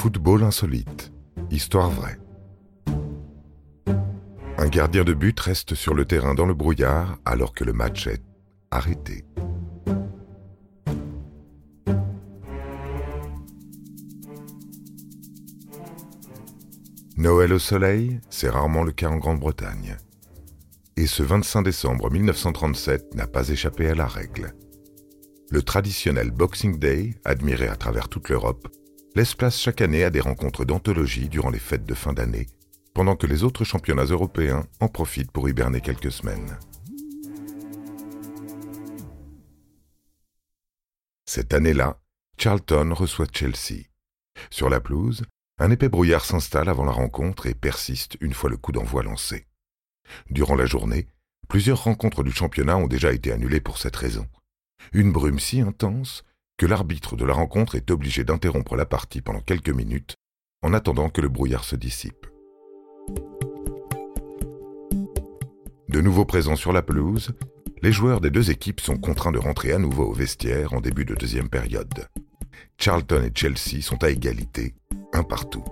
Football insolite. Histoire vraie. Un gardien de but reste sur le terrain dans le brouillard alors que le match est arrêté. Noël au soleil, c'est rarement le cas en Grande-Bretagne. Et ce 25 décembre 1937 n'a pas échappé à la règle. Le traditionnel Boxing Day, admiré à travers toute l'Europe, laisse place chaque année à des rencontres d'anthologie durant les fêtes de fin d'année, pendant que les autres championnats européens en profitent pour hiberner quelques semaines. Cette année-là, Charlton reçoit Chelsea. Sur la pelouse, un épais brouillard s'installe avant la rencontre et persiste une fois le coup d'envoi lancé. Durant la journée, plusieurs rencontres du championnat ont déjà été annulées pour cette raison. Une brume si intense que l'arbitre de la rencontre est obligé d'interrompre la partie pendant quelques minutes en attendant que le brouillard se dissipe. De nouveau présents sur la pelouse, les joueurs des deux équipes sont contraints de rentrer à nouveau au vestiaire en début de deuxième période. Charlton et Chelsea sont à égalité, un partout.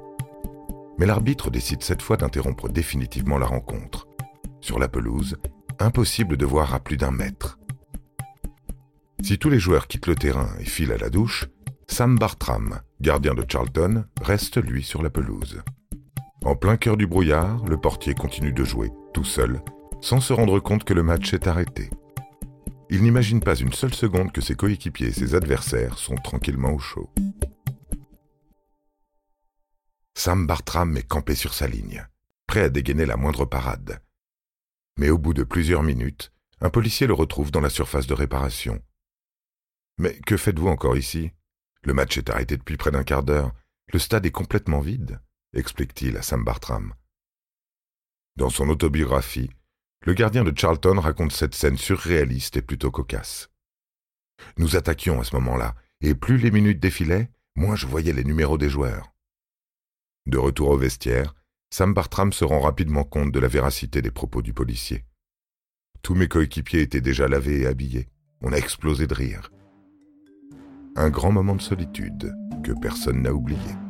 Mais l'arbitre décide cette fois d'interrompre définitivement la rencontre. Sur la pelouse, impossible de voir à plus d'un mètre. Si tous les joueurs quittent le terrain et filent à la douche, Sam Bartram, gardien de Charlton, reste lui sur la pelouse. En plein cœur du brouillard, le portier continue de jouer, tout seul, sans se rendre compte que le match est arrêté. Il n'imagine pas une seule seconde que ses coéquipiers et ses adversaires sont tranquillement au chaud. Sam Bartram est campé sur sa ligne, prêt à dégainer la moindre parade. Mais au bout de plusieurs minutes, un policier le retrouve dans la surface de réparation, mais que faites-vous encore ici? Le match est arrêté depuis près d'un quart d'heure. Le stade est complètement vide, explique-t-il à Sam Bartram. Dans son autobiographie, le gardien de Charlton raconte cette scène surréaliste et plutôt cocasse. Nous attaquions à ce moment-là, et plus les minutes défilaient, moins je voyais les numéros des joueurs. De retour au vestiaire, Sam Bartram se rend rapidement compte de la véracité des propos du policier. Tous mes coéquipiers étaient déjà lavés et habillés. On a explosé de rire un grand moment de solitude que personne n'a oublié.